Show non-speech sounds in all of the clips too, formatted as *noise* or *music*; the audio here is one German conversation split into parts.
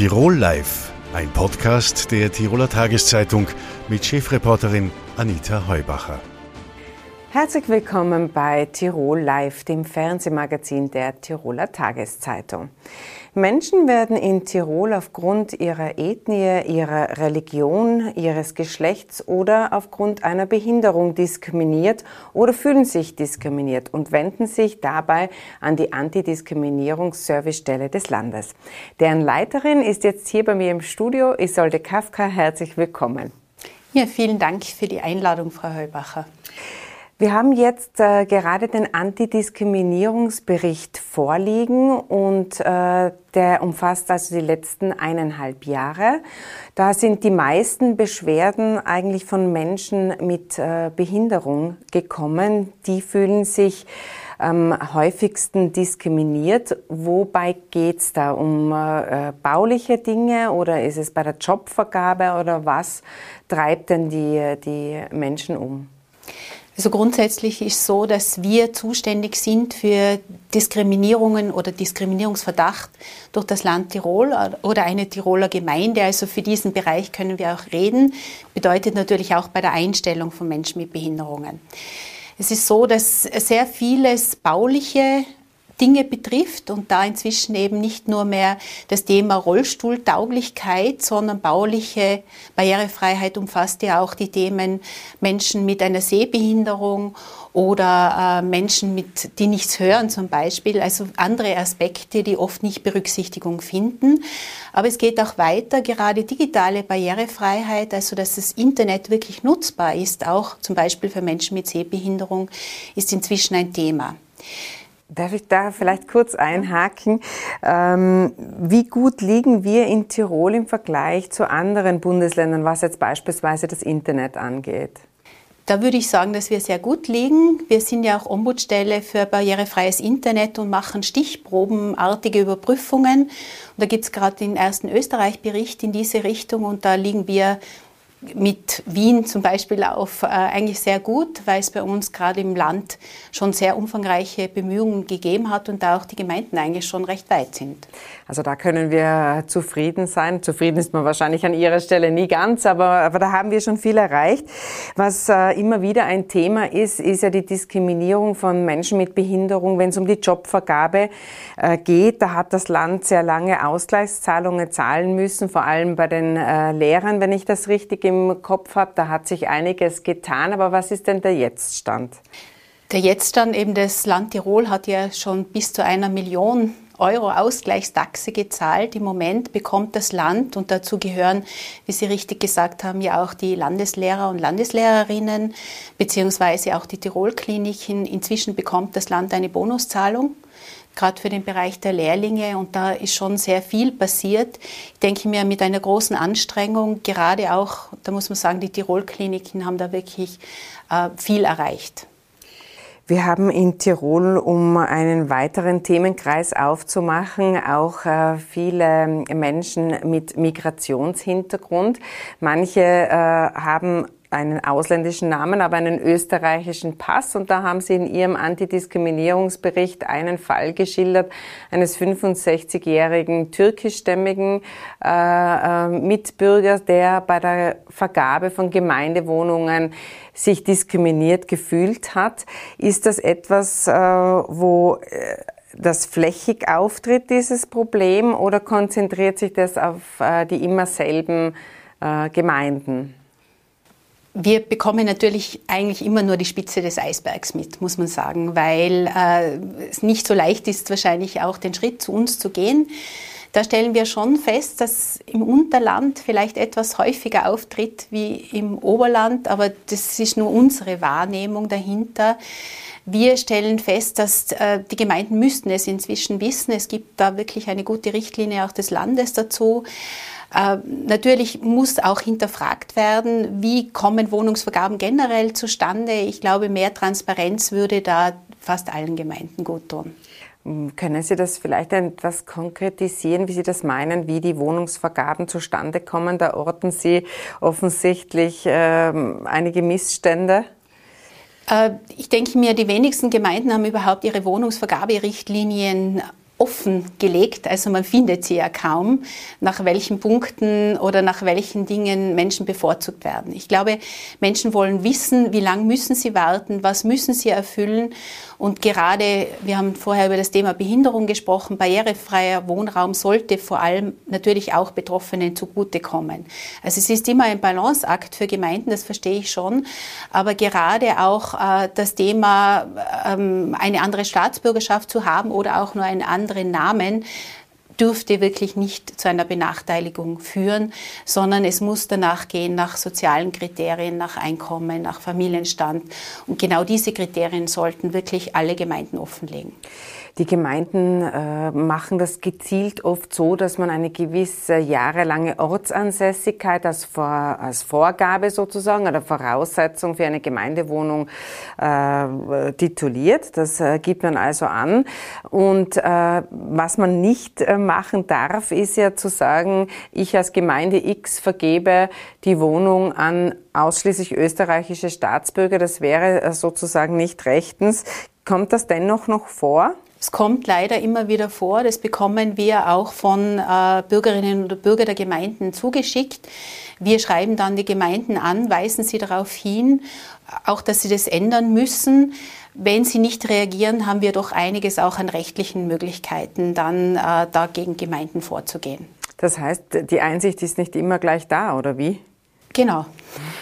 Tirol Live, ein Podcast der Tiroler Tageszeitung mit Chefreporterin Anita Heubacher. Herzlich willkommen bei Tirol Live, dem Fernsehmagazin der Tiroler Tageszeitung. Menschen werden in Tirol aufgrund ihrer Ethnie, ihrer Religion, ihres Geschlechts oder aufgrund einer Behinderung diskriminiert oder fühlen sich diskriminiert und wenden sich dabei an die Antidiskriminierungsservicestelle des Landes. Deren Leiterin ist jetzt hier bei mir im Studio, Isolde Kafka. Herzlich willkommen. Ja, vielen Dank für die Einladung, Frau Heubacher. Wir haben jetzt äh, gerade den Antidiskriminierungsbericht vorliegen und äh, der umfasst also die letzten eineinhalb Jahre. Da sind die meisten Beschwerden eigentlich von Menschen mit äh, Behinderung gekommen. Die fühlen sich am häufigsten diskriminiert. Wobei geht's da? Um äh, bauliche Dinge oder ist es bei der Jobvergabe oder was treibt denn die, die Menschen um? Also grundsätzlich ist so, dass wir zuständig sind für Diskriminierungen oder Diskriminierungsverdacht durch das Land Tirol oder eine Tiroler Gemeinde. Also für diesen Bereich können wir auch reden. Bedeutet natürlich auch bei der Einstellung von Menschen mit Behinderungen. Es ist so, dass sehr vieles bauliche Dinge betrifft und da inzwischen eben nicht nur mehr das Thema Rollstuhltauglichkeit, sondern bauliche Barrierefreiheit umfasst ja auch die Themen Menschen mit einer Sehbehinderung oder äh, Menschen, mit, die nichts hören zum Beispiel, also andere Aspekte, die oft nicht Berücksichtigung finden. Aber es geht auch weiter, gerade digitale Barrierefreiheit, also dass das Internet wirklich nutzbar ist, auch zum Beispiel für Menschen mit Sehbehinderung, ist inzwischen ein Thema. Darf ich da vielleicht kurz einhaken? Ähm, wie gut liegen wir in Tirol im Vergleich zu anderen Bundesländern, was jetzt beispielsweise das Internet angeht? Da würde ich sagen, dass wir sehr gut liegen. Wir sind ja auch Ombudsstelle für barrierefreies Internet und machen stichprobenartige Überprüfungen. Und da gibt es gerade den ersten Österreich-Bericht in diese Richtung und da liegen wir mit Wien zum Beispiel auf äh, eigentlich sehr gut, weil es bei uns gerade im Land schon sehr umfangreiche Bemühungen gegeben hat und da auch die Gemeinden eigentlich schon recht weit sind. Also da können wir zufrieden sein. Zufrieden ist man wahrscheinlich an Ihrer Stelle nie ganz, aber, aber da haben wir schon viel erreicht. Was äh, immer wieder ein Thema ist, ist ja die Diskriminierung von Menschen mit Behinderung, wenn es um die Jobvergabe äh, geht. Da hat das Land sehr lange Ausgleichszahlungen zahlen müssen, vor allem bei den äh, Lehrern, wenn ich das richtig im Kopf habe. Da hat sich einiges getan, aber was ist denn der Jetztstand? Der Jetztstand eben das Land Tirol hat ja schon bis zu einer Million Euro Ausgleichstaxe gezahlt. Im Moment bekommt das Land, und dazu gehören, wie Sie richtig gesagt haben, ja auch die Landeslehrer und Landeslehrerinnen, beziehungsweise auch die Tirolkliniken. Inzwischen bekommt das Land eine Bonuszahlung gerade für den Bereich der Lehrlinge. Und da ist schon sehr viel passiert. Ich denke mir mit einer großen Anstrengung, gerade auch, da muss man sagen, die Tirol-Kliniken haben da wirklich äh, viel erreicht. Wir haben in Tirol, um einen weiteren Themenkreis aufzumachen, auch äh, viele Menschen mit Migrationshintergrund. Manche äh, haben einen ausländischen Namen, aber einen österreichischen Pass. Und da haben Sie in Ihrem Antidiskriminierungsbericht einen Fall geschildert eines 65-jährigen türkischstämmigen äh, äh, Mitbürger, der bei der Vergabe von Gemeindewohnungen sich diskriminiert gefühlt hat. Ist das etwas, äh, wo äh, das flächig auftritt, dieses Problem, oder konzentriert sich das auf äh, die immer selben Gemeinden? Wir bekommen natürlich eigentlich immer nur die Spitze des Eisbergs mit, muss man sagen, weil äh, es nicht so leicht ist, wahrscheinlich auch den Schritt zu uns zu gehen. Da stellen wir schon fest, dass im Unterland vielleicht etwas häufiger auftritt wie im Oberland, aber das ist nur unsere Wahrnehmung dahinter. Wir stellen fest, dass äh, die Gemeinden müssten es inzwischen wissen. Es gibt da wirklich eine gute Richtlinie auch des Landes dazu. Äh, natürlich muss auch hinterfragt werden, wie kommen Wohnungsvergaben generell zustande. Ich glaube, mehr Transparenz würde da fast allen Gemeinden gut tun. Hm, können Sie das vielleicht etwas konkretisieren, wie Sie das meinen, wie die Wohnungsvergaben zustande kommen? Da orten Sie offensichtlich äh, einige Missstände. Äh, ich denke mir, die wenigsten Gemeinden haben überhaupt ihre Wohnungsvergaberichtlinien offengelegt, also man findet sie ja kaum, nach welchen Punkten oder nach welchen Dingen Menschen bevorzugt werden. Ich glaube, Menschen wollen wissen, wie lange müssen sie warten, was müssen sie erfüllen und gerade, wir haben vorher über das Thema Behinderung gesprochen, barrierefreier Wohnraum sollte vor allem natürlich auch Betroffenen zugutekommen. Also es ist immer ein Balanceakt für Gemeinden, das verstehe ich schon, aber gerade auch äh, das Thema, ähm, eine andere Staatsbürgerschaft zu haben oder auch nur einen anderen Namen, dürfte wirklich nicht zu einer Benachteiligung führen, sondern es muss danach gehen nach sozialen Kriterien, nach Einkommen, nach Familienstand. Und genau diese Kriterien sollten wirklich alle Gemeinden offenlegen. Die Gemeinden äh, machen das gezielt oft so, dass man eine gewisse jahrelange Ortsansässigkeit als, Vor als Vorgabe sozusagen oder Voraussetzung für eine Gemeindewohnung äh, tituliert. Das äh, gibt man also an. Und äh, was man nicht äh, machen darf, ist ja zu sagen, ich als Gemeinde X vergebe die Wohnung an ausschließlich österreichische Staatsbürger. Das wäre äh, sozusagen nicht rechtens. Kommt das dennoch noch vor? Es kommt leider immer wieder vor, das bekommen wir auch von äh, Bürgerinnen oder Bürgern der Gemeinden zugeschickt. Wir schreiben dann die Gemeinden an, weisen sie darauf hin, auch dass sie das ändern müssen. Wenn sie nicht reagieren, haben wir doch einiges auch an rechtlichen Möglichkeiten, dann äh, dagegen Gemeinden vorzugehen. Das heißt, die Einsicht ist nicht immer gleich da, oder wie? Genau.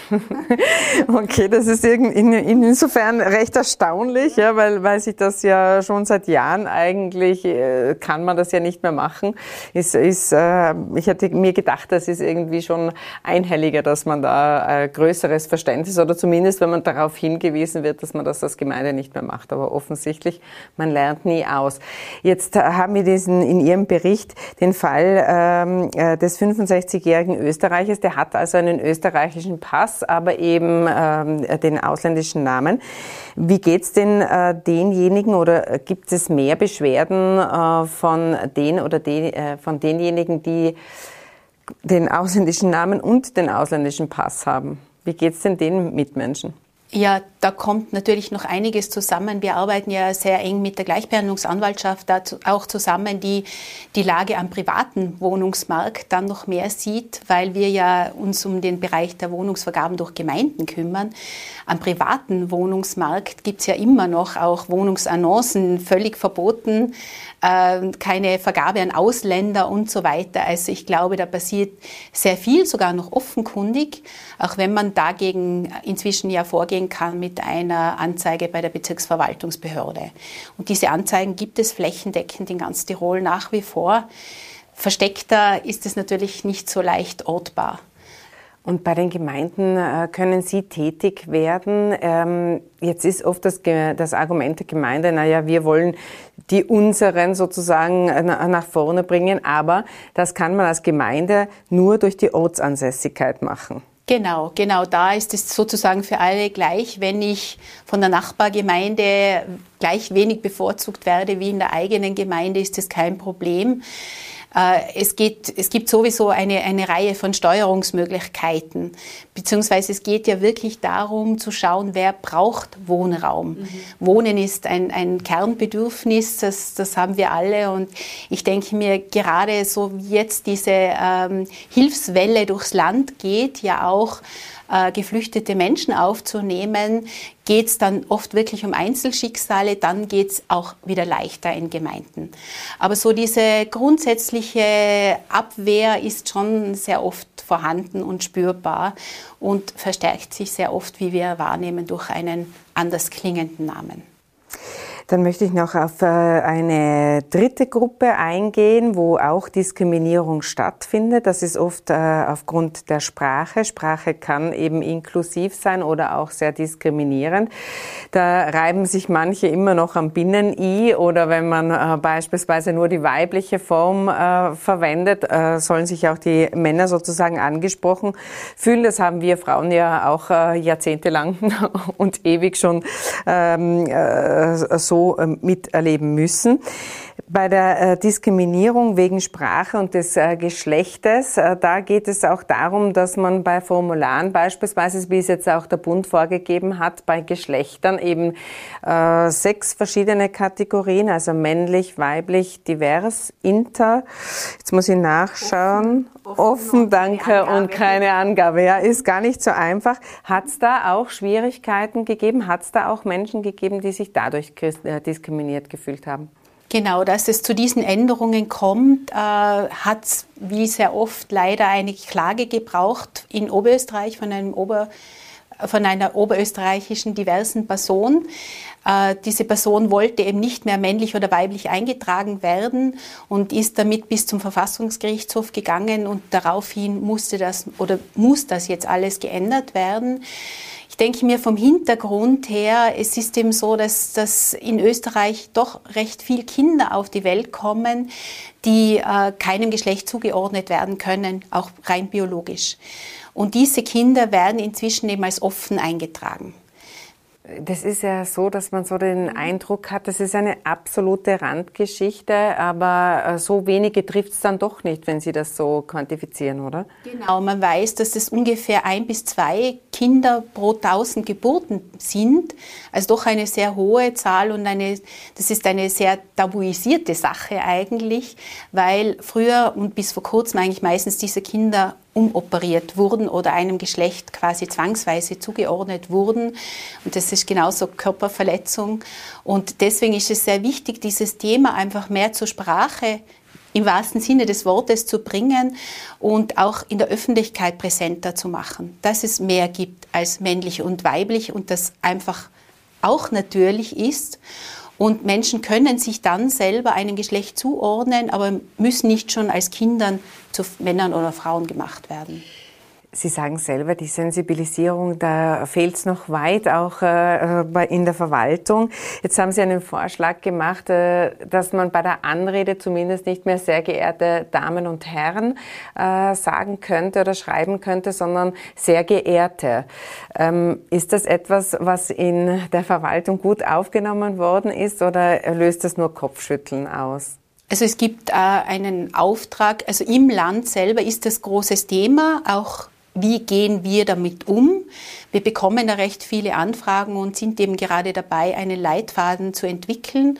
*laughs* Okay, das ist insofern recht erstaunlich, ja, weil, weil sich das ja schon seit Jahren eigentlich, äh, kann man das ja nicht mehr machen. Ist, ist, äh, ich hätte mir gedacht, das ist irgendwie schon einhelliger, dass man da äh, größeres Verständnis oder zumindest, wenn man darauf hingewiesen wird, dass man das als Gemeinde nicht mehr macht. Aber offensichtlich, man lernt nie aus. Jetzt haben wir diesen, in Ihrem Bericht den Fall ähm, des 65-jährigen Österreichers, der hat also einen österreichischen Pass aber eben ähm, den ausländischen Namen. Wie geht's denn äh, denjenigen oder gibt es mehr Beschwerden äh, von den oder den, äh, von denjenigen, die den ausländischen Namen und den ausländischen Pass haben? Wie geht's denn den Mitmenschen? Ja, da kommt natürlich noch einiges zusammen. Wir arbeiten ja sehr eng mit der Gleichbehandlungsanwaltschaft auch zusammen, die die Lage am privaten Wohnungsmarkt dann noch mehr sieht, weil wir ja uns um den Bereich der Wohnungsvergaben durch Gemeinden kümmern. Am privaten Wohnungsmarkt gibt es ja immer noch auch Wohnungsannoncen völlig verboten, äh, keine Vergabe an Ausländer und so weiter. Also ich glaube, da passiert sehr viel, sogar noch offenkundig, auch wenn man dagegen inzwischen ja vorgehen kann mit einer Anzeige bei der Bezirksverwaltungsbehörde. Und diese Anzeigen gibt es flächendeckend in ganz Tirol nach wie vor. Versteckter ist es natürlich nicht so leicht ortbar. Und bei den Gemeinden äh, können Sie tätig werden. Ähm, jetzt ist oft das, das Argument der Gemeinde, naja, wir wollen die unseren sozusagen nach vorne bringen, aber das kann man als Gemeinde nur durch die Ortsansässigkeit machen. Genau, genau da ist es sozusagen für alle gleich. Wenn ich von der Nachbargemeinde gleich wenig bevorzugt werde wie in der eigenen Gemeinde, ist das kein Problem. Äh, es, geht, es gibt sowieso eine, eine Reihe von Steuerungsmöglichkeiten, beziehungsweise es geht ja wirklich darum zu schauen, wer braucht Wohnraum. Mhm. Wohnen ist ein, ein Kernbedürfnis, das, das haben wir alle und ich denke mir, gerade so wie jetzt diese ähm, Hilfswelle durchs Land geht, ja auch äh, geflüchtete Menschen aufzunehmen, geht es dann oft wirklich um Einzelschicksale, dann geht es auch wieder leichter in Gemeinden. Aber so diese grundsätzliche Abwehr ist schon sehr oft vorhanden und spürbar und verstärkt sich sehr oft, wie wir wahrnehmen, durch einen anders klingenden Namen. Dann möchte ich noch auf äh, eine dritte Gruppe eingehen, wo auch Diskriminierung stattfindet. Das ist oft äh, aufgrund der Sprache. Sprache kann eben inklusiv sein oder auch sehr diskriminierend. Da reiben sich manche immer noch am Binnen-I oder wenn man äh, beispielsweise nur die weibliche Form verwendet, sollen sich auch die Männer sozusagen angesprochen fühlen. Das haben wir Frauen ja auch jahrzehntelang *laughs* und ewig schon ähm, ähm, miterleben müssen. Bei der äh, Diskriminierung wegen Sprache und des äh, Geschlechtes, äh, da geht es auch darum, dass man bei Formularen beispielsweise, wie es jetzt auch der Bund vorgegeben hat, bei Geschlechtern eben äh, sechs verschiedene Kategorien, also männlich, weiblich, divers, inter. Jetzt muss ich nachschauen. Offen, offen, offen danke und keine Angabe. Ja, ist gar nicht so einfach. Hat es da auch Schwierigkeiten gegeben? Hat es da auch Menschen gegeben, die sich dadurch diskriminiert gefühlt haben? Genau, dass es zu diesen Änderungen kommt, äh, hat es wie sehr oft leider eine Klage gebraucht in Oberösterreich von einem Ober von einer oberösterreichischen diversen Person. Äh, diese Person wollte eben nicht mehr männlich oder weiblich eingetragen werden und ist damit bis zum Verfassungsgerichtshof gegangen und daraufhin musste das oder muss das jetzt alles geändert werden denke mir vom Hintergrund her, es ist eben so, dass, dass in Österreich doch recht viel Kinder auf die Welt kommen, die äh, keinem Geschlecht zugeordnet werden können, auch rein biologisch. Und diese Kinder werden inzwischen eben als offen eingetragen. Das ist ja so, dass man so den Eindruck hat, das ist eine absolute Randgeschichte, aber äh, so wenige trifft es dann doch nicht, wenn Sie das so quantifizieren, oder? Genau, man weiß, dass es ungefähr ein bis zwei Kinder pro tausend Geburten sind, also doch eine sehr hohe Zahl und eine, das ist eine sehr tabuisierte Sache eigentlich, weil früher und bis vor kurzem eigentlich meistens diese Kinder umoperiert wurden oder einem Geschlecht quasi zwangsweise zugeordnet wurden. Und das ist genauso Körperverletzung. Und deswegen ist es sehr wichtig, dieses Thema einfach mehr zur Sprache im wahrsten Sinne des Wortes zu bringen und auch in der Öffentlichkeit präsenter zu machen, dass es mehr gibt als männlich und weiblich und das einfach auch natürlich ist. Und Menschen können sich dann selber einem Geschlecht zuordnen, aber müssen nicht schon als Kindern zu Männern oder Frauen gemacht werden. Sie sagen selber, die Sensibilisierung, da fehlt es noch weit, auch äh, in der Verwaltung. Jetzt haben Sie einen Vorschlag gemacht, äh, dass man bei der Anrede zumindest nicht mehr sehr geehrte Damen und Herren äh, sagen könnte oder schreiben könnte, sondern sehr geehrte. Ähm, ist das etwas, was in der Verwaltung gut aufgenommen worden ist oder löst das nur Kopfschütteln aus? Also es gibt einen Auftrag, also im Land selber ist das großes Thema, auch wie gehen wir damit um? Wir bekommen da recht viele Anfragen und sind eben gerade dabei, einen Leitfaden zu entwickeln.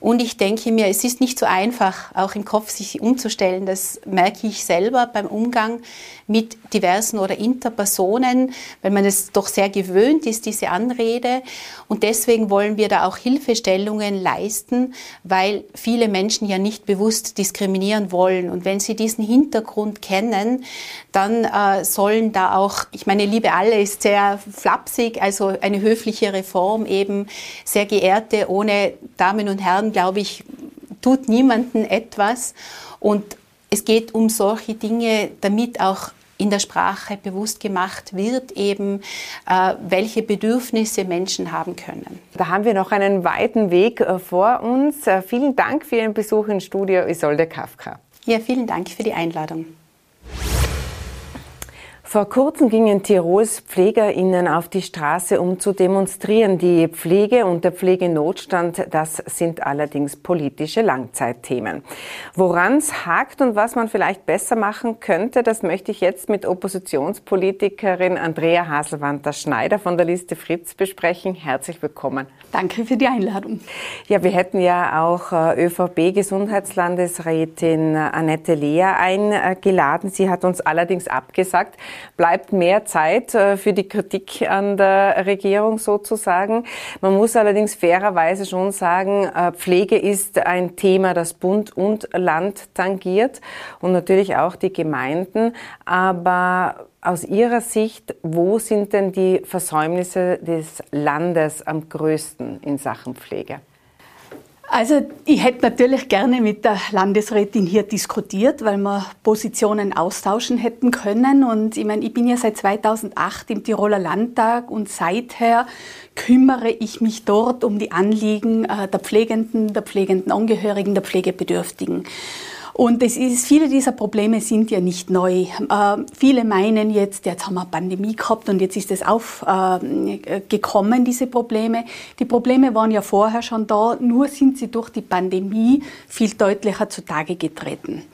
Und ich denke mir, es ist nicht so einfach, auch im Kopf sich umzustellen. Das merke ich selber beim Umgang mit diversen oder Interpersonen, weil man es doch sehr gewöhnt ist, diese Anrede. Und deswegen wollen wir da auch Hilfestellungen leisten, weil viele Menschen ja nicht bewusst diskriminieren wollen. Und wenn sie diesen Hintergrund kennen, dann äh, sollen da auch, ich meine, Liebe alle ist sehr flapsig, also eine höfliche Reform eben, sehr geehrte, ohne Damen und Herren, glaube ich, tut niemanden etwas. Und es geht um solche Dinge, damit auch in der Sprache bewusst gemacht wird, eben äh, welche Bedürfnisse Menschen haben können. Da haben wir noch einen weiten Weg äh, vor uns. Äh, vielen Dank für Ihren Besuch im Studio Isolde Kafka. Ja, vielen Dank für die Einladung. Vor kurzem gingen Tirols PflegerInnen auf die Straße, um zu demonstrieren. Die Pflege und der Pflegenotstand, das sind allerdings politische Langzeitthemen. Woran es hakt und was man vielleicht besser machen könnte, das möchte ich jetzt mit Oppositionspolitikerin Andrea Haselwanter-Schneider von der Liste Fritz besprechen. Herzlich willkommen. Danke für die Einladung. Ja, wir hätten ja auch äh, ÖVP-Gesundheitslandesrätin Annette Lea eingeladen. Sie hat uns allerdings abgesagt bleibt mehr Zeit äh, für die Kritik an der Regierung sozusagen. Man muss allerdings fairerweise schon sagen, äh, Pflege ist ein Thema, das Bund und Land tangiert und natürlich auch die Gemeinden. Aber aus Ihrer Sicht, wo sind denn die Versäumnisse des Landes am größten in Sachen Pflege? Also ich hätte natürlich gerne mit der Landesrätin hier diskutiert, weil wir Positionen austauschen hätten können. Und ich meine, ich bin ja seit 2008 im Tiroler Landtag und seither kümmere ich mich dort um die Anliegen äh, der Pflegenden, der pflegenden Angehörigen, der Pflegebedürftigen. Und es ist, viele dieser Probleme sind ja nicht neu. Äh, viele meinen jetzt, jetzt haben wir eine Pandemie gehabt und jetzt ist es aufgekommen, äh, diese Probleme. Die Probleme waren ja vorher schon da, nur sind sie durch die Pandemie viel deutlicher zutage getreten.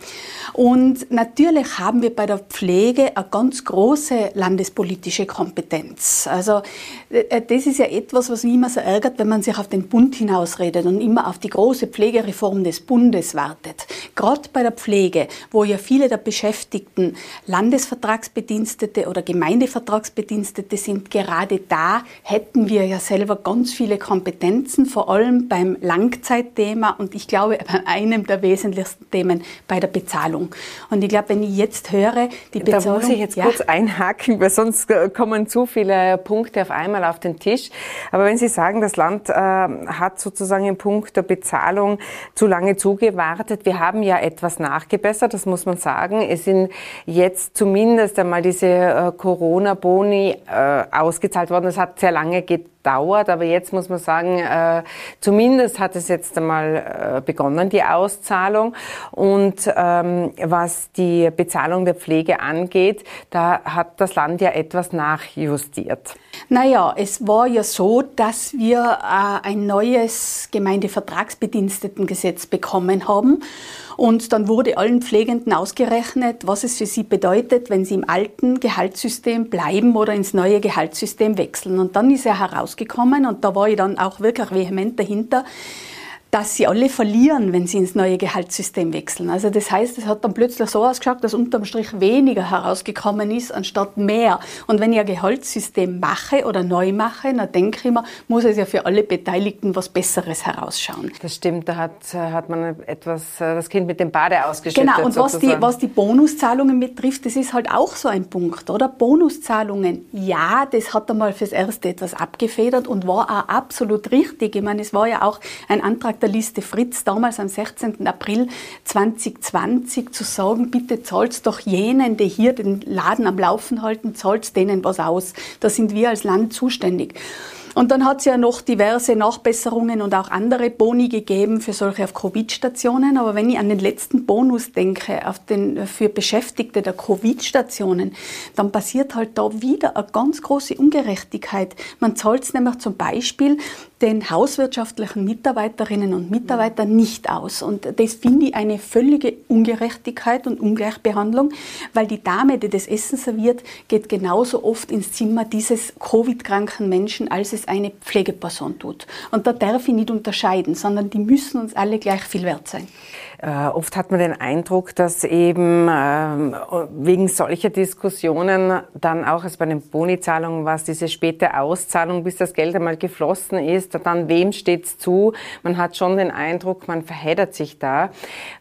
Und natürlich haben wir bei der Pflege eine ganz große landespolitische Kompetenz. Also äh, das ist ja etwas, was mich immer so ärgert, wenn man sich auf den Bund hinausredet und immer auf die große Pflegereform des Bundes wartet. Gerade bei der Pflege, wo ja viele der Beschäftigten Landesvertragsbedienstete oder Gemeindevertragsbedienstete sind, gerade da hätten wir ja selber ganz viele Kompetenzen, vor allem beim Langzeitthema und ich glaube *laughs* bei einem der wesentlichsten Themen bei der Bezahlung. Und ich glaube, wenn ich jetzt höre, die Bezahlung... Da muss ich jetzt ja. kurz einhaken, weil sonst kommen zu viele Punkte auf einmal auf den Tisch. Aber wenn Sie sagen, das Land äh, hat sozusagen im Punkt der Bezahlung zu lange zugewartet, wir haben ja etwas nachgebessert, das muss man sagen. Es sind jetzt zumindest einmal diese äh, Corona-Boni äh, ausgezahlt worden. Das hat sehr lange gedauert dauert. Aber jetzt muss man sagen, äh, zumindest hat es jetzt einmal äh, begonnen, die Auszahlung. Und ähm, was die Bezahlung der Pflege angeht, da hat das Land ja etwas nachjustiert. Naja, es war ja so, dass wir äh, ein neues Gemeindevertragsbedienstetengesetz bekommen haben. Und dann wurde allen Pflegenden ausgerechnet, was es für sie bedeutet, wenn sie im alten Gehaltssystem bleiben oder ins neue Gehaltssystem wechseln. Und dann ist er herausgekommen und da war ich dann auch wirklich vehement dahinter, dass sie alle verlieren, wenn sie ins neue Gehaltssystem wechseln. Also das heißt, es hat dann plötzlich so ausgeschaut, dass unterm Strich weniger herausgekommen ist, anstatt mehr. Und wenn ich ein Gehaltssystem mache oder neu mache, dann denke ich immer, muss es ja für alle Beteiligten was Besseres herausschauen. Das stimmt, da hat, hat man etwas, das Kind mit dem Bade ausgeschüttet. Genau, und was die, was die Bonuszahlungen betrifft, das ist halt auch so ein Punkt, oder? Bonuszahlungen, ja, das hat einmal fürs Erste etwas abgefedert und war auch absolut richtig. Ich meine, es war ja auch ein Antrag der der Liste Fritz damals am 16. April 2020 zu sagen, bitte zahlt doch jenen, die hier den Laden am Laufen halten, zahlt denen was aus. Da sind wir als Land zuständig. Und dann hat es ja noch diverse Nachbesserungen und auch andere Boni gegeben für solche auf Covid-Stationen. Aber wenn ich an den letzten Bonus denke, auf den, für Beschäftigte der Covid-Stationen, dann passiert halt da wieder eine ganz große Ungerechtigkeit. Man zahlt es nämlich zum Beispiel den hauswirtschaftlichen Mitarbeiterinnen und Mitarbeitern nicht aus. Und das finde ich eine völlige Ungerechtigkeit und Ungleichbehandlung, weil die Dame, die das Essen serviert, geht genauso oft ins Zimmer dieses Covid-kranken Menschen, als es eine Pflegeperson tut. Und da darf ich nicht unterscheiden, sondern die müssen uns alle gleich viel wert sein. Äh, oft hat man den Eindruck, dass eben äh, wegen solcher Diskussionen dann auch, also bei den Bonizahlungen was diese späte Auszahlung, bis das Geld einmal geflossen ist, dann wem steht's zu? Man hat schon den Eindruck, man verheddert sich da,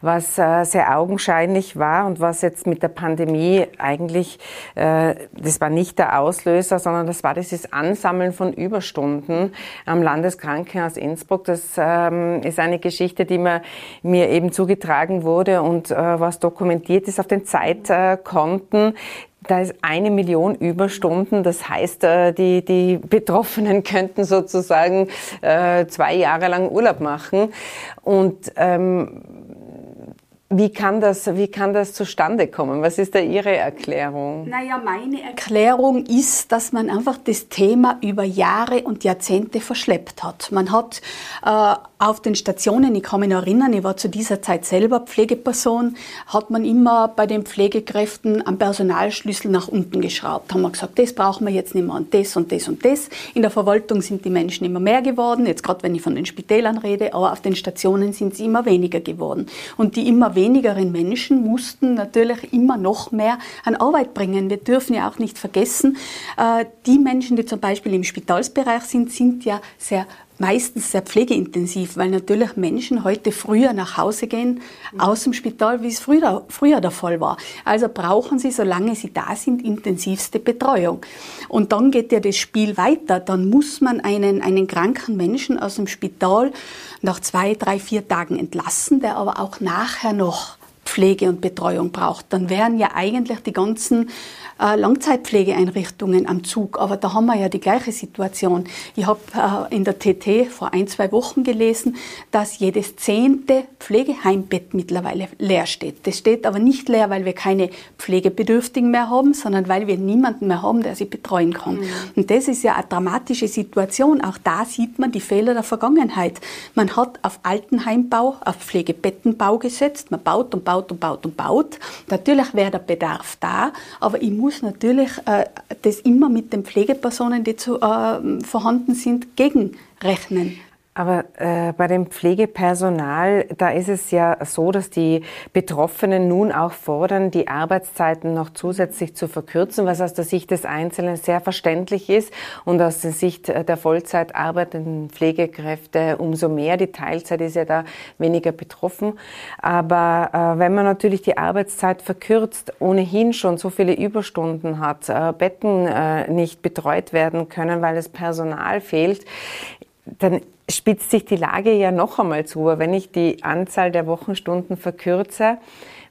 was äh, sehr augenscheinlich war und was jetzt mit der Pandemie eigentlich, äh, das war nicht der Auslöser, sondern das war dieses Ansammeln von Überstunden am Landeskrankenhaus Innsbruck. Das ähm, ist eine Geschichte, die mir, mir eben zu zugetragen wurde und äh, was dokumentiert ist auf den Zeitkonten. Da ist eine Million Überstunden. Das heißt, äh, die, die Betroffenen *laughs* könnten sozusagen äh, zwei Jahre lang Urlaub machen. Und ähm, wie kann, das, wie kann das zustande kommen? Was ist da Ihre Erklärung? Naja, meine Erklärung ist, dass man einfach das Thema über Jahre und Jahrzehnte verschleppt hat. Man hat äh, auf den Stationen, ich kann mich noch erinnern, ich war zu dieser Zeit selber Pflegeperson, hat man immer bei den Pflegekräften am Personalschlüssel nach unten geschraubt. Haben wir gesagt, das brauchen wir jetzt nicht mehr und das und das und das. In der Verwaltung sind die Menschen immer mehr geworden, jetzt gerade wenn ich von den Spitälern rede, aber auf den Stationen sind sie immer weniger geworden. Und die immer wenigeren Menschen mussten natürlich immer noch mehr an Arbeit bringen. Wir dürfen ja auch nicht vergessen, äh, die Menschen, die zum Beispiel im Spitalsbereich sind, sind ja sehr meistens sehr pflegeintensiv, weil natürlich Menschen heute früher nach Hause gehen aus dem Spital, wie es früher, früher der Fall war. Also brauchen sie, solange sie da sind, intensivste Betreuung. Und dann geht ja das Spiel weiter. Dann muss man einen, einen kranken Menschen aus dem Spital nach zwei, drei, vier Tagen entlassen, der aber auch nachher noch Pflege und Betreuung braucht, dann wären ja eigentlich die ganzen Langzeitpflegeeinrichtungen am Zug. Aber da haben wir ja die gleiche Situation. Ich habe äh, in der TT vor ein, zwei Wochen gelesen, dass jedes zehnte Pflegeheimbett mittlerweile leer steht. Das steht aber nicht leer, weil wir keine Pflegebedürftigen mehr haben, sondern weil wir niemanden mehr haben, der sie betreuen kann. Mhm. Und das ist ja eine dramatische Situation. Auch da sieht man die Fehler der Vergangenheit. Man hat auf Altenheimbau, auf Pflegebettenbau gesetzt. Man baut und baut und baut und baut. Natürlich wäre der Bedarf da, aber ich muss muss natürlich äh, das immer mit den Pflegepersonen, die zu, äh, vorhanden sind, gegenrechnen. Aber äh, bei dem Pflegepersonal, da ist es ja so, dass die Betroffenen nun auch fordern, die Arbeitszeiten noch zusätzlich zu verkürzen, was aus der Sicht des Einzelnen sehr verständlich ist und aus der Sicht der Vollzeit arbeitenden Pflegekräfte umso mehr. Die Teilzeit ist ja da weniger betroffen. Aber äh, wenn man natürlich die Arbeitszeit verkürzt, ohnehin schon so viele Überstunden hat, äh, Betten äh, nicht betreut werden können, weil das Personal fehlt, dann spitzt sich die Lage ja noch einmal zu. Wenn ich die Anzahl der Wochenstunden verkürze,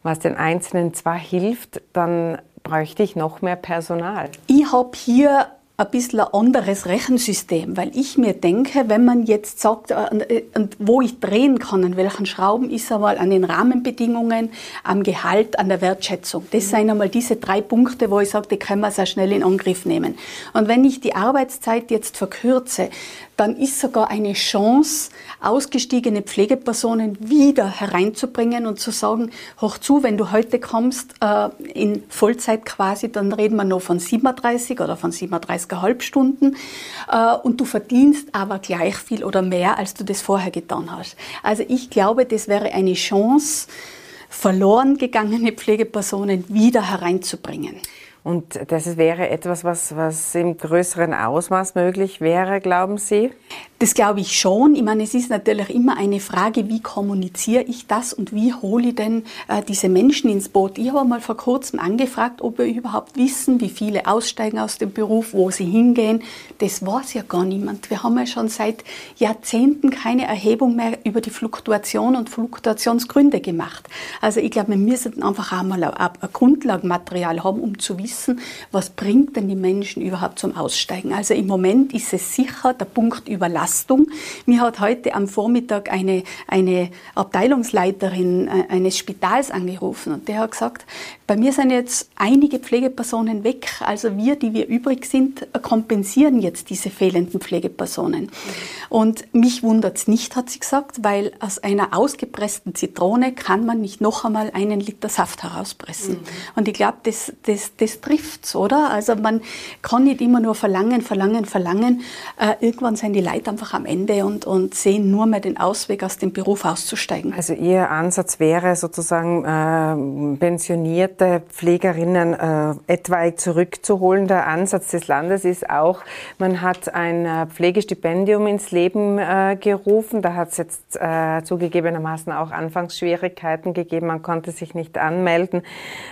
was den Einzelnen zwar hilft, dann bräuchte ich noch mehr Personal. Ich habe hier ein bisschen ein anderes Rechensystem, weil ich mir denke, wenn man jetzt sagt, äh, äh, wo ich drehen kann, an welchen Schrauben, ist einmal an den Rahmenbedingungen, am Gehalt, an der Wertschätzung. Das mhm. sind einmal diese drei Punkte, wo ich sage, die können wir sehr schnell in Angriff nehmen. Und wenn ich die Arbeitszeit jetzt verkürze, dann ist sogar eine Chance, ausgestiegene Pflegepersonen wieder hereinzubringen und zu sagen, hoch zu, wenn du heute kommst äh, in Vollzeit quasi, dann reden wir noch von 37 oder von 37,5 Stunden äh, und du verdienst aber gleich viel oder mehr, als du das vorher getan hast. Also ich glaube, das wäre eine Chance, verloren gegangene Pflegepersonen wieder hereinzubringen. Und das wäre etwas, was, was im größeren Ausmaß möglich wäre, glauben Sie? Das glaube ich schon. Ich meine, es ist natürlich immer eine Frage, wie kommuniziere ich das und wie hole ich denn äh, diese Menschen ins Boot. Ich habe mal vor kurzem angefragt, ob wir überhaupt wissen, wie viele aussteigen aus dem Beruf, wo sie hingehen. Das weiß ja gar niemand. Wir haben ja schon seit Jahrzehnten keine Erhebung mehr über die Fluktuation und Fluktuationsgründe gemacht. Also ich glaube, wir müssen einfach einmal ein, ein Grundlagenmaterial haben, um zu wissen, was bringt denn die Menschen überhaupt zum Aussteigen. Also im Moment ist es sicher der Punkt Überlastung Belastung. Mir hat heute am Vormittag eine, eine Abteilungsleiterin äh, eines Spitals angerufen und der hat gesagt, bei mir sind jetzt einige Pflegepersonen weg. Also wir, die wir übrig sind, kompensieren jetzt diese fehlenden Pflegepersonen. Und mich wundert es nicht, hat sie gesagt, weil aus einer ausgepressten Zitrone kann man nicht noch einmal einen Liter Saft herauspressen. Mhm. Und ich glaube, das, das, das trifft's, oder? Also man kann nicht immer nur verlangen, verlangen, verlangen. Äh, irgendwann sind die Leute einfach am Ende und, und sehen nur mehr den Ausweg, aus dem Beruf auszusteigen. Also Ihr Ansatz wäre sozusagen äh, pensioniert der Pflegerinnen äh, etwaig zurückzuholen. Der Ansatz des Landes ist auch, man hat ein äh, Pflegestipendium ins Leben äh, gerufen. Da hat es jetzt äh, zugegebenermaßen auch Anfangsschwierigkeiten gegeben. Man konnte sich nicht anmelden,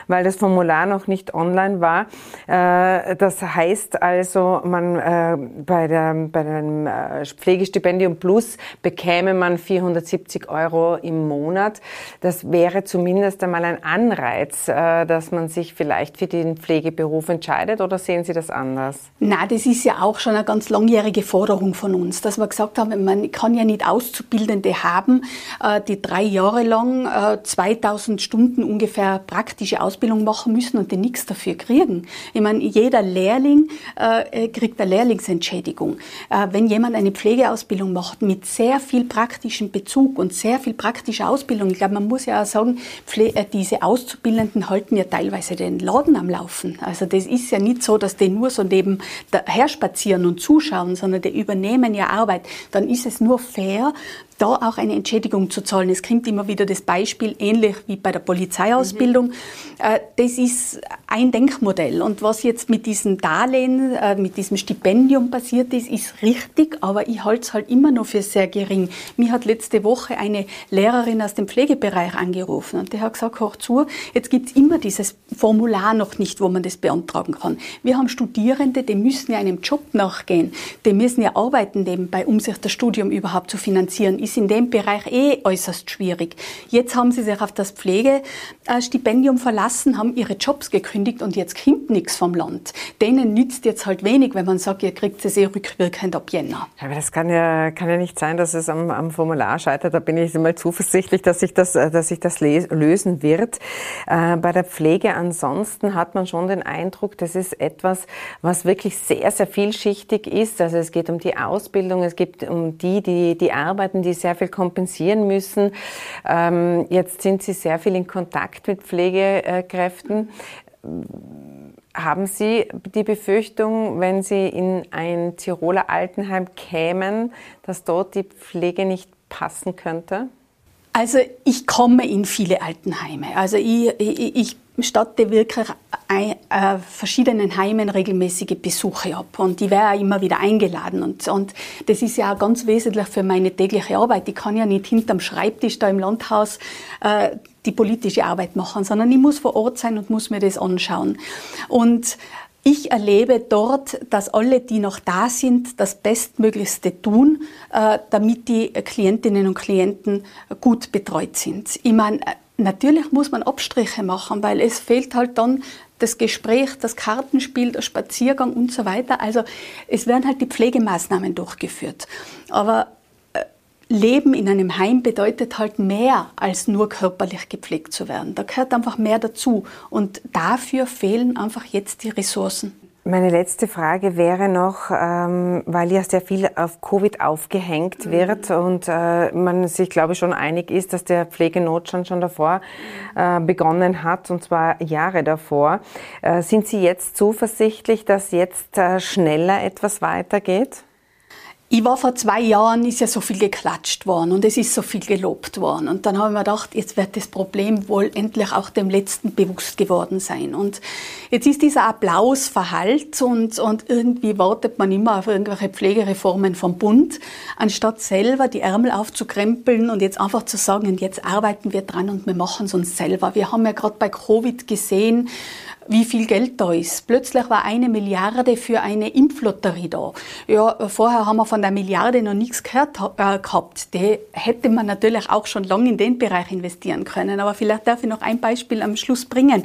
weil das Formular noch nicht online war. Äh, das heißt also, man äh, bei, der, bei dem äh, Pflegestipendium Plus bekäme man 470 Euro im Monat. Das wäre zumindest einmal ein Anreiz, äh, dass man sich vielleicht für den Pflegeberuf entscheidet oder sehen Sie das anders? Na, das ist ja auch schon eine ganz langjährige Forderung von uns, dass wir gesagt haben, man kann ja nicht Auszubildende haben, äh, die drei Jahre lang 2000 äh, Stunden ungefähr praktische Ausbildung machen müssen und die nichts dafür kriegen. Ich meine, jeder Lehrling kriegt eine Lehrlingsentschädigung. Wenn jemand eine Pflegeausbildung macht mit sehr viel praktischen Bezug und sehr viel praktischer Ausbildung, ich glaube, man muss ja auch sagen, diese Auszubildenden halten halten ja teilweise den Laden am Laufen. Also das ist ja nicht so, dass die nur so neben her spazieren und zuschauen, sondern die übernehmen ja Arbeit. Dann ist es nur fair, da auch eine Entschädigung zu zahlen. Es klingt immer wieder das Beispiel, ähnlich wie bei der Polizeiausbildung. Mhm. Das ist ein Denkmodell. Und was jetzt mit diesem Darlehen, äh, mit diesem Stipendium passiert ist, ist richtig, aber ich halte es halt immer noch für sehr gering. Mir hat letzte Woche eine Lehrerin aus dem Pflegebereich angerufen und die hat gesagt, hoch zu, jetzt gibt es immer dieses Formular noch nicht, wo man das beantragen kann. Wir haben Studierende, die müssen ja einem Job nachgehen, die müssen ja arbeiten nebenbei, um sich das Studium überhaupt zu finanzieren. Ist ist in dem Bereich eh äußerst schwierig. Jetzt haben sie sich auf das Pflegestipendium verlassen, haben ihre Jobs gekündigt und jetzt kommt nichts vom Land. Denen nützt jetzt halt wenig, wenn man sagt, ihr kriegt es eh rückwirkend ab Jänner. Aber das kann ja, kann ja nicht sein, dass es am, am Formular scheitert. Da bin ich mal zuversichtlich, dass sich das, dass sich das lösen wird. Äh, bei der Pflege ansonsten hat man schon den Eindruck, das ist etwas, was wirklich sehr, sehr vielschichtig ist. Also es geht um die Ausbildung, es geht um die, die, die arbeiten, die sehr viel kompensieren müssen. Ähm, jetzt sind Sie sehr viel in Kontakt mit Pflegekräften. Haben Sie die Befürchtung, wenn Sie in ein Tiroler Altenheim kämen, dass dort die Pflege nicht passen könnte? Also ich komme in viele Altenheime. Also ich, ich, ich statte wirklich ein, äh, verschiedenen Heimen regelmäßige Besuche ab und die wäre immer wieder eingeladen und, und das ist ja auch ganz wesentlich für meine tägliche Arbeit. Ich kann ja nicht hinterm Schreibtisch da im Landhaus äh, die politische Arbeit machen, sondern ich muss vor Ort sein und muss mir das anschauen. Und ich erlebe dort, dass alle, die noch da sind, das Bestmöglichste tun, äh, damit die Klientinnen und Klienten gut betreut sind. Ich meine, natürlich muss man Abstriche machen, weil es fehlt halt dann das Gespräch, das Kartenspiel, der Spaziergang und so weiter. Also es werden halt die Pflegemaßnahmen durchgeführt. Aber äh, Leben in einem Heim bedeutet halt mehr als nur körperlich gepflegt zu werden. Da gehört einfach mehr dazu. Und dafür fehlen einfach jetzt die Ressourcen. Meine letzte Frage wäre noch, ähm, weil ja sehr viel auf Covid aufgehängt mhm. wird und äh, man sich, glaube ich, schon einig ist, dass der Pflegenotstand schon davor äh, begonnen hat, und zwar Jahre davor. Äh, sind Sie jetzt zuversichtlich, dass jetzt äh, schneller etwas weitergeht? Ich war vor zwei Jahren, ist ja so viel geklatscht worden und es ist so viel gelobt worden. Und dann habe ich mir gedacht, jetzt wird das Problem wohl endlich auch dem Letzten bewusst geworden sein. Und jetzt ist dieser Applaus verhallt und, und irgendwie wartet man immer auf irgendwelche Pflegereformen vom Bund, anstatt selber die Ärmel aufzukrempeln und jetzt einfach zu sagen, und jetzt arbeiten wir dran und wir machen es uns selber. Wir haben ja gerade bei Covid gesehen, wie viel Geld da ist. Plötzlich war eine Milliarde für eine Impflotterie da. Ja, vorher haben wir von der Milliarde noch nichts gehört äh, gehabt. Die hätte man natürlich auch schon lange in den Bereich investieren können. Aber vielleicht darf ich noch ein Beispiel am Schluss bringen.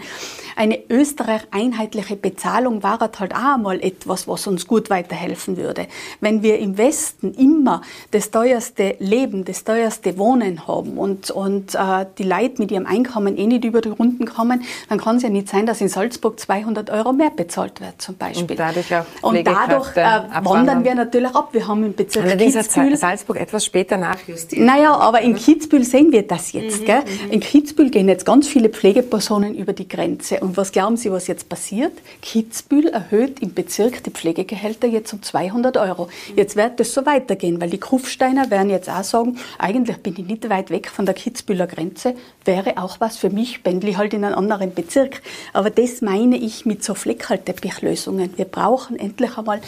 Eine Österreich-einheitliche Bezahlung war halt auch einmal etwas, was uns gut weiterhelfen würde. Wenn wir im Westen immer das teuerste Leben, das teuerste Wohnen haben und, und äh, die Leute mit ihrem Einkommen eh nicht über die Runden kommen, dann kann es ja nicht sein, dass in Salzburg Salzburg 200 Euro mehr bezahlt wird zum Beispiel. Und dadurch, und dadurch äh, wandern wir natürlich ab. Wir haben im Bezirk Allerdings Kitzbühel... hat Salzburg etwas später nachjustiert. Naja, aber in Kitzbühel sehen wir das jetzt. Mhm, gell? Mhm. In Kitzbühel gehen jetzt ganz viele Pflegepersonen über die Grenze. Und was glauben Sie, was jetzt passiert? Kitzbühel erhöht im Bezirk die Pflegegehälter jetzt um 200 Euro. Jetzt wird das so weitergehen, weil die Kufsteiner werden jetzt auch sagen, eigentlich bin ich nicht weit weg von der Kitzbühler Grenze, wäre auch was für mich, pendle halt in einen anderen Bezirk. Aber das meine ich mit so Fleckerlteppinchlösungen. Wir brauchen endlich einmal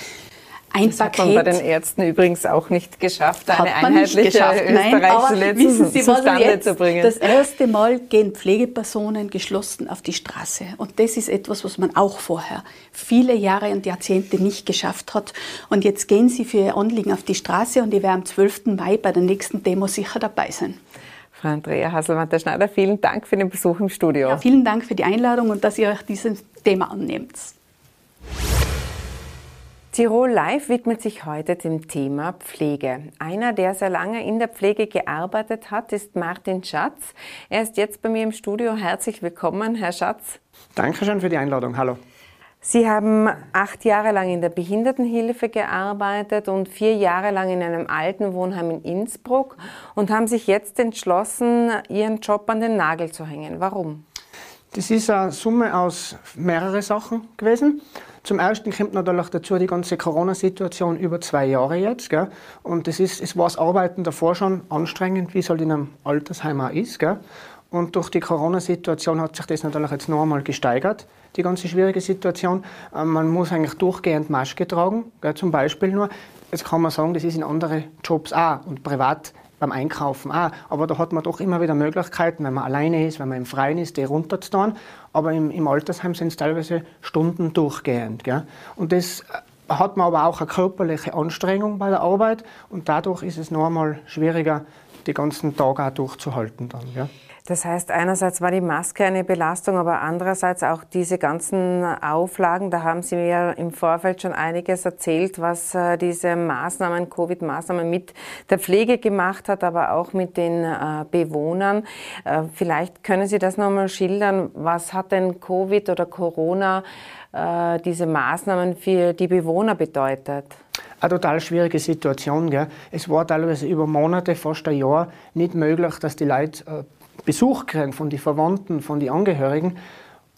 ein das Paket. hat man bei den Ärzten übrigens auch nicht geschafft, eine einheitliche geschafft. Nein, zustande jetzt, zu bringen. Das erste Mal gehen Pflegepersonen geschlossen auf die Straße. Und das ist etwas, was man auch vorher viele Jahre und Jahrzehnte nicht geschafft hat. Und jetzt gehen sie für ihr Anliegen auf die Straße und ich werde am 12. Mai bei der nächsten Demo sicher dabei sein. Frau Andrea Hasselmann-Schneider, vielen Dank für den Besuch im Studio. Ja, vielen Dank für die Einladung und dass ihr euch dieses Thema annehmt. Tirol Live widmet sich heute dem Thema Pflege. Einer, der sehr lange in der Pflege gearbeitet hat, ist Martin Schatz. Er ist jetzt bei mir im Studio. Herzlich willkommen, Herr Schatz. Dankeschön für die Einladung. Hallo. Sie haben acht Jahre lang in der Behindertenhilfe gearbeitet und vier Jahre lang in einem alten Wohnheim in Innsbruck und haben sich jetzt entschlossen, Ihren Job an den Nagel zu hängen. Warum? Das ist eine Summe aus mehreren Sachen gewesen. Zum ersten kommt natürlich dazu die ganze Corona-Situation über zwei Jahre jetzt. Gell? Und das ist, es war das Arbeiten davor schon anstrengend, wie es halt in einem Altersheim auch ist. Gell? Und durch die Corona-Situation hat sich das natürlich jetzt noch einmal gesteigert, die ganze schwierige Situation. Ähm, man muss eigentlich durchgehend Maske tragen, gell, zum Beispiel nur. Jetzt kann man sagen, das ist in anderen Jobs auch und privat beim Einkaufen auch. Aber da hat man doch immer wieder Möglichkeiten, wenn man alleine ist, wenn man im Freien ist, die runterzutun. Aber im, im Altersheim sind es teilweise Stunden durchgehend. Gell. Und das äh, hat man aber auch eine körperliche Anstrengung bei der Arbeit und dadurch ist es noch einmal schwieriger, die ganzen Tage auch durchzuhalten dann. Ja. Das heißt, einerseits war die Maske eine Belastung, aber andererseits auch diese ganzen Auflagen. Da haben Sie mir im Vorfeld schon einiges erzählt, was äh, diese Maßnahmen, Covid-Maßnahmen mit der Pflege gemacht hat, aber auch mit den äh, Bewohnern. Äh, vielleicht können Sie das nochmal schildern. Was hat denn Covid oder Corona, diese Maßnahmen für die Bewohner bedeutet? eine total schwierige Situation. Gell? Es war teilweise über Monate, fast ein Jahr, nicht möglich, dass die Leute Besuch kriegen von den Verwandten, von den Angehörigen.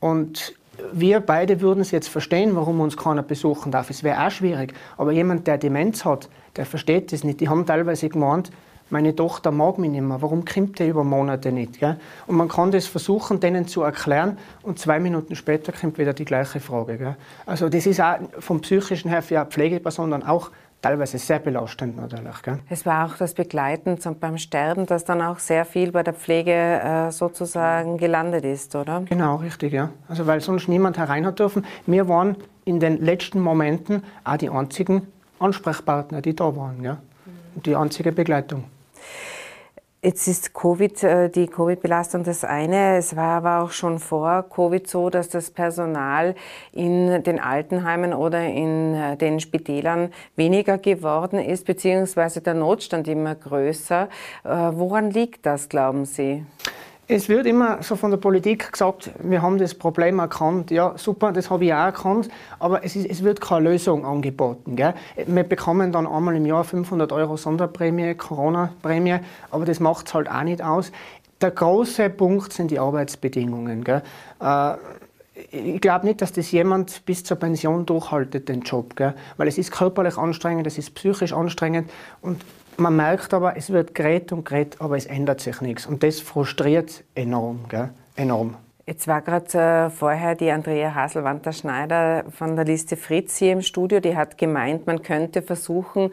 Und wir beide würden es jetzt verstehen, warum uns keiner besuchen darf. Es wäre auch schwierig. Aber jemand, der Demenz hat, der versteht das nicht. Die haben teilweise gemeint, meine Tochter mag mich nicht mehr, warum kommt der über Monate nicht? Gell? Und man kann das versuchen, denen zu erklären und zwei Minuten später kommt wieder die gleiche Frage. Gell? Also das ist auch vom psychischen her für eine Pflegeperson dann auch teilweise sehr belastend natürlich. Gell? Es war auch das Begleiten beim Sterben, das dann auch sehr viel bei der Pflege äh, sozusagen gelandet ist, oder? Genau, richtig, ja. Also weil sonst niemand herein hat dürfen. Wir waren in den letzten Momenten auch die einzigen Ansprechpartner, die da waren, ja. Die einzige Begleitung. Jetzt ist Covid, äh, die Covid-Belastung das eine. Es war aber auch schon vor Covid so, dass das Personal in den Altenheimen oder in äh, den Spitälern weniger geworden ist, beziehungsweise der Notstand immer größer. Äh, woran liegt das, glauben Sie? Es wird immer so von der Politik gesagt, wir haben das Problem erkannt. Ja, super, das habe ich auch erkannt, aber es, ist, es wird keine Lösung angeboten. Gell? Wir bekommen dann einmal im Jahr 500 Euro Sonderprämie, Corona-Prämie, aber das macht es halt auch nicht aus. Der große Punkt sind die Arbeitsbedingungen. Gell? Äh, ich glaube nicht, dass das jemand bis zur Pension durchhaltet, den Job. Gell? Weil es ist körperlich anstrengend, es ist psychisch anstrengend und man merkt aber, es wird gerät und gerät, aber es ändert sich nichts. Und das frustriert enorm. Gell? enorm. Jetzt war gerade äh, vorher die Andrea Haselwanter-Schneider von der Liste Fritz hier im Studio. Die hat gemeint, man könnte versuchen,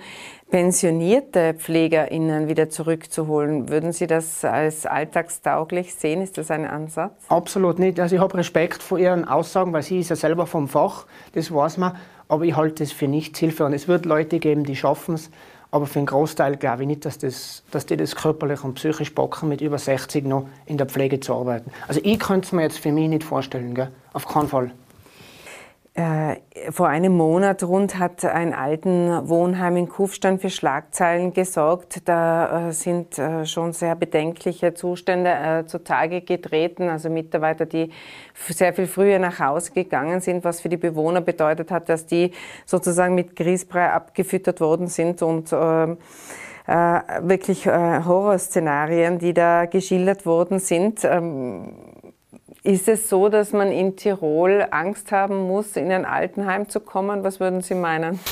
pensionierte PflegerInnen wieder zurückzuholen. Würden Sie das als alltagstauglich sehen? Ist das ein Ansatz? Absolut nicht. Also ich habe Respekt vor Ihren Aussagen, weil sie ist ja selber vom Fach, das weiß man. Aber ich halte es für nicht zielführend. Es wird Leute geben, die schaffen es. Aber für einen Großteil glaube ich nicht, dass, das, dass die das körperlich und psychisch bocken, mit über 60 noch in der Pflege zu arbeiten. Also ich könnte es mir jetzt für mich nicht vorstellen, gell? auf keinen Fall. Äh, vor einem Monat rund hat ein alten Wohnheim in Kufstein für Schlagzeilen gesorgt. Da äh, sind äh, schon sehr bedenkliche Zustände zutage getreten. Also Mitarbeiter, die sehr viel früher nach Hause gegangen sind, was für die Bewohner bedeutet hat, dass die sozusagen mit Grießbrei abgefüttert worden sind und ähm, wirklich Horrorszenarien, die da geschildert worden sind. Ist es so, dass man in Tirol Angst haben muss, in ein Altenheim zu kommen? Was würden Sie meinen? *laughs*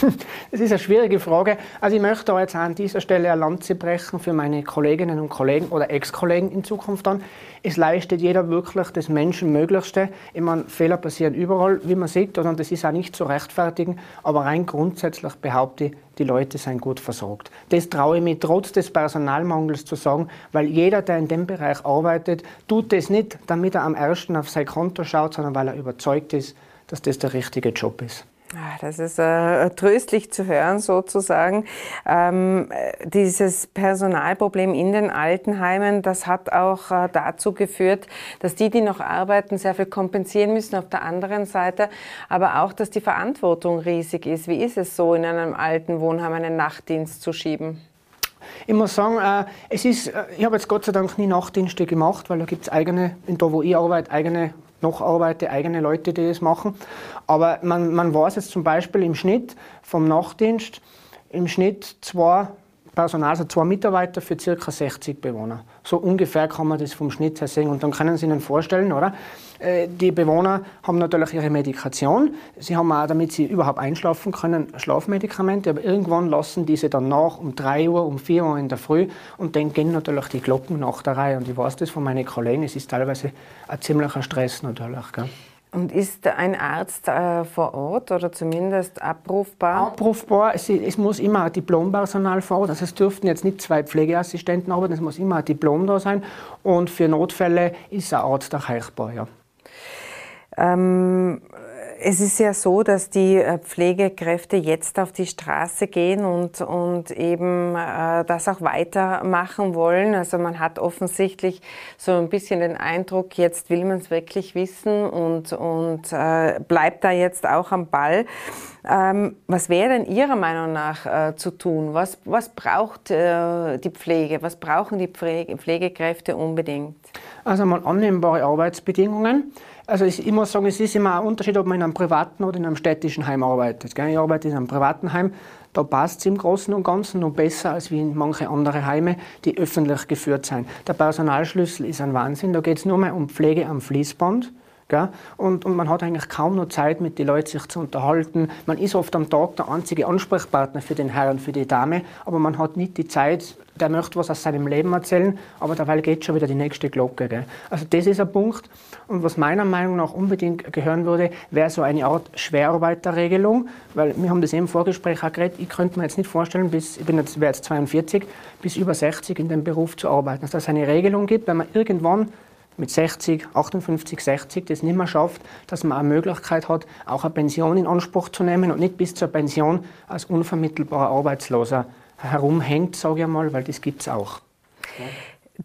Das ist eine schwierige Frage. Also ich möchte da jetzt an dieser Stelle eine Lanze brechen für meine Kolleginnen und Kollegen oder Ex-Kollegen in Zukunft dann. Es leistet jeder wirklich das Menschenmöglichste. Ich meine, Fehler passieren überall, wie man sieht, und das ist auch nicht zu rechtfertigen. Aber rein grundsätzlich behaupte ich, die Leute sind gut versorgt. Das traue ich mir trotz des Personalmangels zu sagen, weil jeder, der in dem Bereich arbeitet, tut das nicht, damit er am ersten auf sein Konto schaut, sondern weil er überzeugt ist, dass das der richtige Job ist. Ah, das ist äh, tröstlich zu hören, sozusagen. Ähm, dieses Personalproblem in den Altenheimen, das hat auch äh, dazu geführt, dass die, die noch arbeiten, sehr viel kompensieren müssen auf der anderen Seite, aber auch, dass die Verantwortung riesig ist. Wie ist es so, in einem alten Wohnheim einen Nachtdienst zu schieben? Ich muss sagen, äh, es ist, äh, ich habe jetzt Gott sei Dank nie Nachtdienste gemacht, weil da gibt es eigene, in da wo ich arbeite, eigene noch arbeite, eigene Leute, die das machen. Aber man, man weiß jetzt zum Beispiel im Schnitt vom Nachtdienst, im Schnitt zwei Personal, also zwei Mitarbeiter für ca. 60 Bewohner. So ungefähr kann man das vom Schnitt her sehen. Und dann können Sie sich vorstellen, oder? Äh, die Bewohner haben natürlich ihre Medikation. Sie haben auch, damit sie überhaupt einschlafen können, Schlafmedikamente. Aber irgendwann lassen diese dann nach um 3 Uhr, um 4 Uhr in der Früh. Und dann gehen natürlich die Glocken nach der Reihe. Und ich weiß das von meinen Kollegen. Es ist teilweise ein ziemlicher Stress natürlich. Gell? Und ist ein Arzt äh, vor Ort oder zumindest abrufbar? Abrufbar. Es, es, muss immer ein Diplompersonal vor Ort. Also es dürften jetzt nicht zwei Pflegeassistenten arbeiten, es muss immer ein Diplom da sein. Und für Notfälle ist ein Arzt erreichbar. Ja. Ähm, es ist ja so, dass die äh, Pflegekräfte jetzt auf die Straße gehen und, und eben äh, das auch weitermachen wollen. Also man hat offensichtlich so ein bisschen den Eindruck, jetzt will man es wirklich wissen und, und äh, bleibt da jetzt auch am Ball. Ähm, was wäre denn Ihrer Meinung nach äh, zu tun? Was, was braucht äh, die Pflege? Was brauchen die Pflege, Pflegekräfte unbedingt? Also mal annehmbare Arbeitsbedingungen. Also ich muss sagen, es ist immer ein Unterschied, ob man in einem privaten oder in einem städtischen Heim arbeitet. Ich arbeite in einem privaten Heim, da passt es im Großen und Ganzen noch besser als wie in manche andere Heime, die öffentlich geführt sind. Der Personalschlüssel ist ein Wahnsinn, da geht es nur mehr um Pflege am Fließband. Und, und, man hat eigentlich kaum noch Zeit, mit den Leuten sich zu unterhalten. Man ist oft am Tag der einzige Ansprechpartner für den Herrn, für die Dame, aber man hat nicht die Zeit, der möchte was aus seinem Leben erzählen, aber dabei geht schon wieder die nächste Glocke. Gell? Also das ist ein Punkt. Und was meiner Meinung nach unbedingt gehören würde, wäre so eine Art Schwerarbeiterregelung, weil wir haben das eben im Vorgespräch auch geredet, ich könnte mir jetzt nicht vorstellen, bis, ich bin jetzt, jetzt 42, bis über 60 in dem Beruf zu arbeiten. Dass es eine Regelung gibt, wenn man irgendwann mit 60, 58, 60 das nicht mehr schafft, dass man eine Möglichkeit hat, auch eine Pension in Anspruch zu nehmen und nicht bis zur Pension als unvermittelbarer Arbeitsloser herumhängt, sage ich mal, weil das gibt es auch.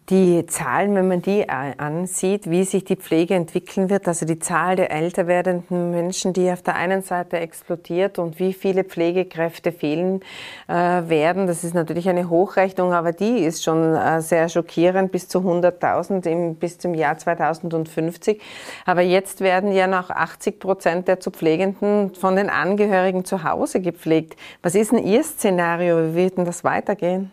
Die Zahlen, wenn man die äh, ansieht, wie sich die Pflege entwickeln wird, also die Zahl der älter werdenden Menschen, die auf der einen Seite explodiert und wie viele Pflegekräfte fehlen äh, werden, das ist natürlich eine Hochrechnung, aber die ist schon äh, sehr schockierend, bis zu 100.000 bis zum Jahr 2050. Aber jetzt werden ja noch 80 Prozent der zu Pflegenden von den Angehörigen zu Hause gepflegt. Was ist denn Ihr Szenario? Wie wird denn das weitergehen?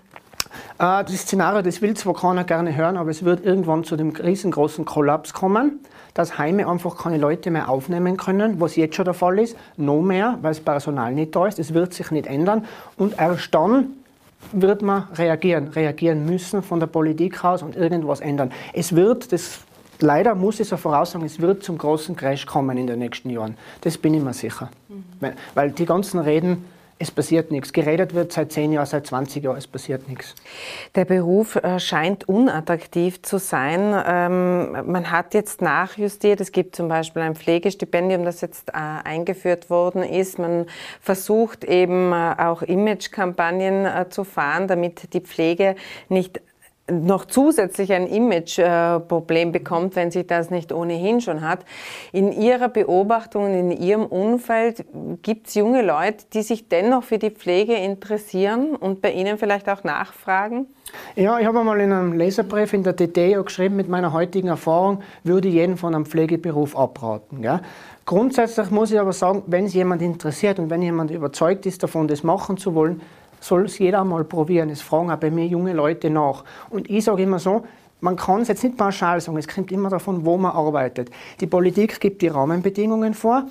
Äh, das Szenario, das will zwar keiner gerne hören, aber es wird irgendwann zu dem riesengroßen Kollaps kommen, dass Heime einfach keine Leute mehr aufnehmen können, was jetzt schon der Fall ist, noch mehr, weil das Personal nicht da ist. Es wird sich nicht ändern und erst dann wird man reagieren, reagieren müssen von der Politik aus und irgendwas ändern. Es wird, das leider muss ich so voraussagen, es wird zum großen Crash kommen in den nächsten Jahren. Das bin ich mir sicher. Mhm. Weil, weil die ganzen Reden, es passiert nichts. Geredet wird seit 10 Jahren, seit 20 Jahren, es passiert nichts. Der Beruf äh, scheint unattraktiv zu sein. Ähm, man hat jetzt nachjustiert. Es gibt zum Beispiel ein Pflegestipendium, das jetzt äh, eingeführt worden ist. Man versucht eben äh, auch Imagekampagnen zu fahren, damit die Pflege nicht noch zusätzlich ein Imageproblem bekommt, wenn sie das nicht ohnehin schon hat. In Ihrer Beobachtung, in Ihrem Umfeld gibt es junge Leute, die sich dennoch für die Pflege interessieren und bei Ihnen vielleicht auch nachfragen? Ja, ich habe einmal in einem Leserbrief in der DD geschrieben, mit meiner heutigen Erfahrung würde ich jeden von einem Pflegeberuf abraten. Gell? Grundsätzlich muss ich aber sagen, wenn es jemand interessiert und wenn jemand überzeugt ist davon, das machen zu wollen, soll es jeder mal probieren. Es fragen auch bei mir junge Leute nach. Und ich sage immer so, man kann es jetzt nicht pauschal sagen, es kommt immer davon, wo man arbeitet. Die Politik gibt die Rahmenbedingungen vor,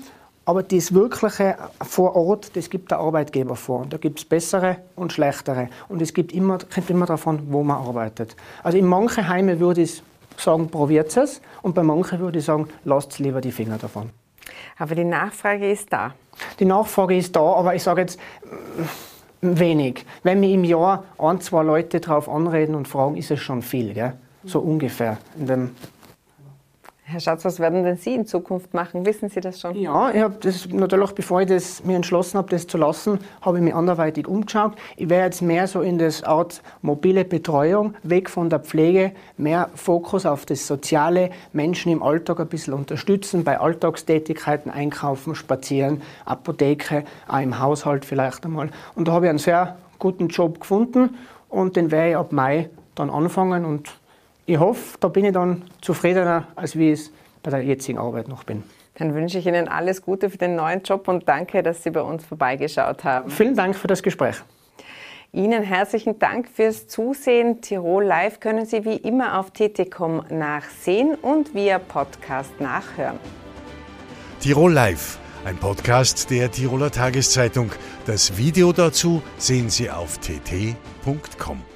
aber das Wirkliche vor Ort, das gibt der Arbeitgeber vor. Und da gibt es bessere und schlechtere. Und es gibt immer, kommt immer davon, wo man arbeitet. Also in manchen Heimen würde ich sagen, probiert es. Und bei manchen würde ich sagen, lasst lieber die Finger davon. Aber die Nachfrage ist da. Die Nachfrage ist da, aber ich sage jetzt, wenig. Wenn wir im Jahr ein, zwei Leute darauf anreden und fragen, ist es schon viel, gell? so ungefähr in dem Herr Schatz, was werden denn Sie in Zukunft machen? Wissen Sie das schon? Ja, ich habe das natürlich, bevor ich das mir entschlossen habe, das zu lassen, habe ich mich anderweitig umgeschaut. Ich wäre jetzt mehr so in das Art mobile Betreuung, weg von der Pflege, mehr Fokus auf das Soziale, Menschen im Alltag ein bisschen unterstützen, bei Alltagstätigkeiten einkaufen, spazieren, Apotheke, auch im Haushalt vielleicht einmal. Und da habe ich einen sehr guten Job gefunden und den werde ich ab Mai dann anfangen und ich hoffe, da bin ich dann zufriedener, als wie ich es bei der jetzigen Arbeit noch bin. Dann wünsche ich Ihnen alles Gute für den neuen Job und danke, dass Sie bei uns vorbeigeschaut haben. Vielen Dank für das Gespräch. Ihnen herzlichen Dank fürs Zusehen. Tirol Live können Sie wie immer auf tt.com nachsehen und via Podcast nachhören. Tirol Live, ein Podcast der Tiroler Tageszeitung. Das Video dazu sehen Sie auf tt.com.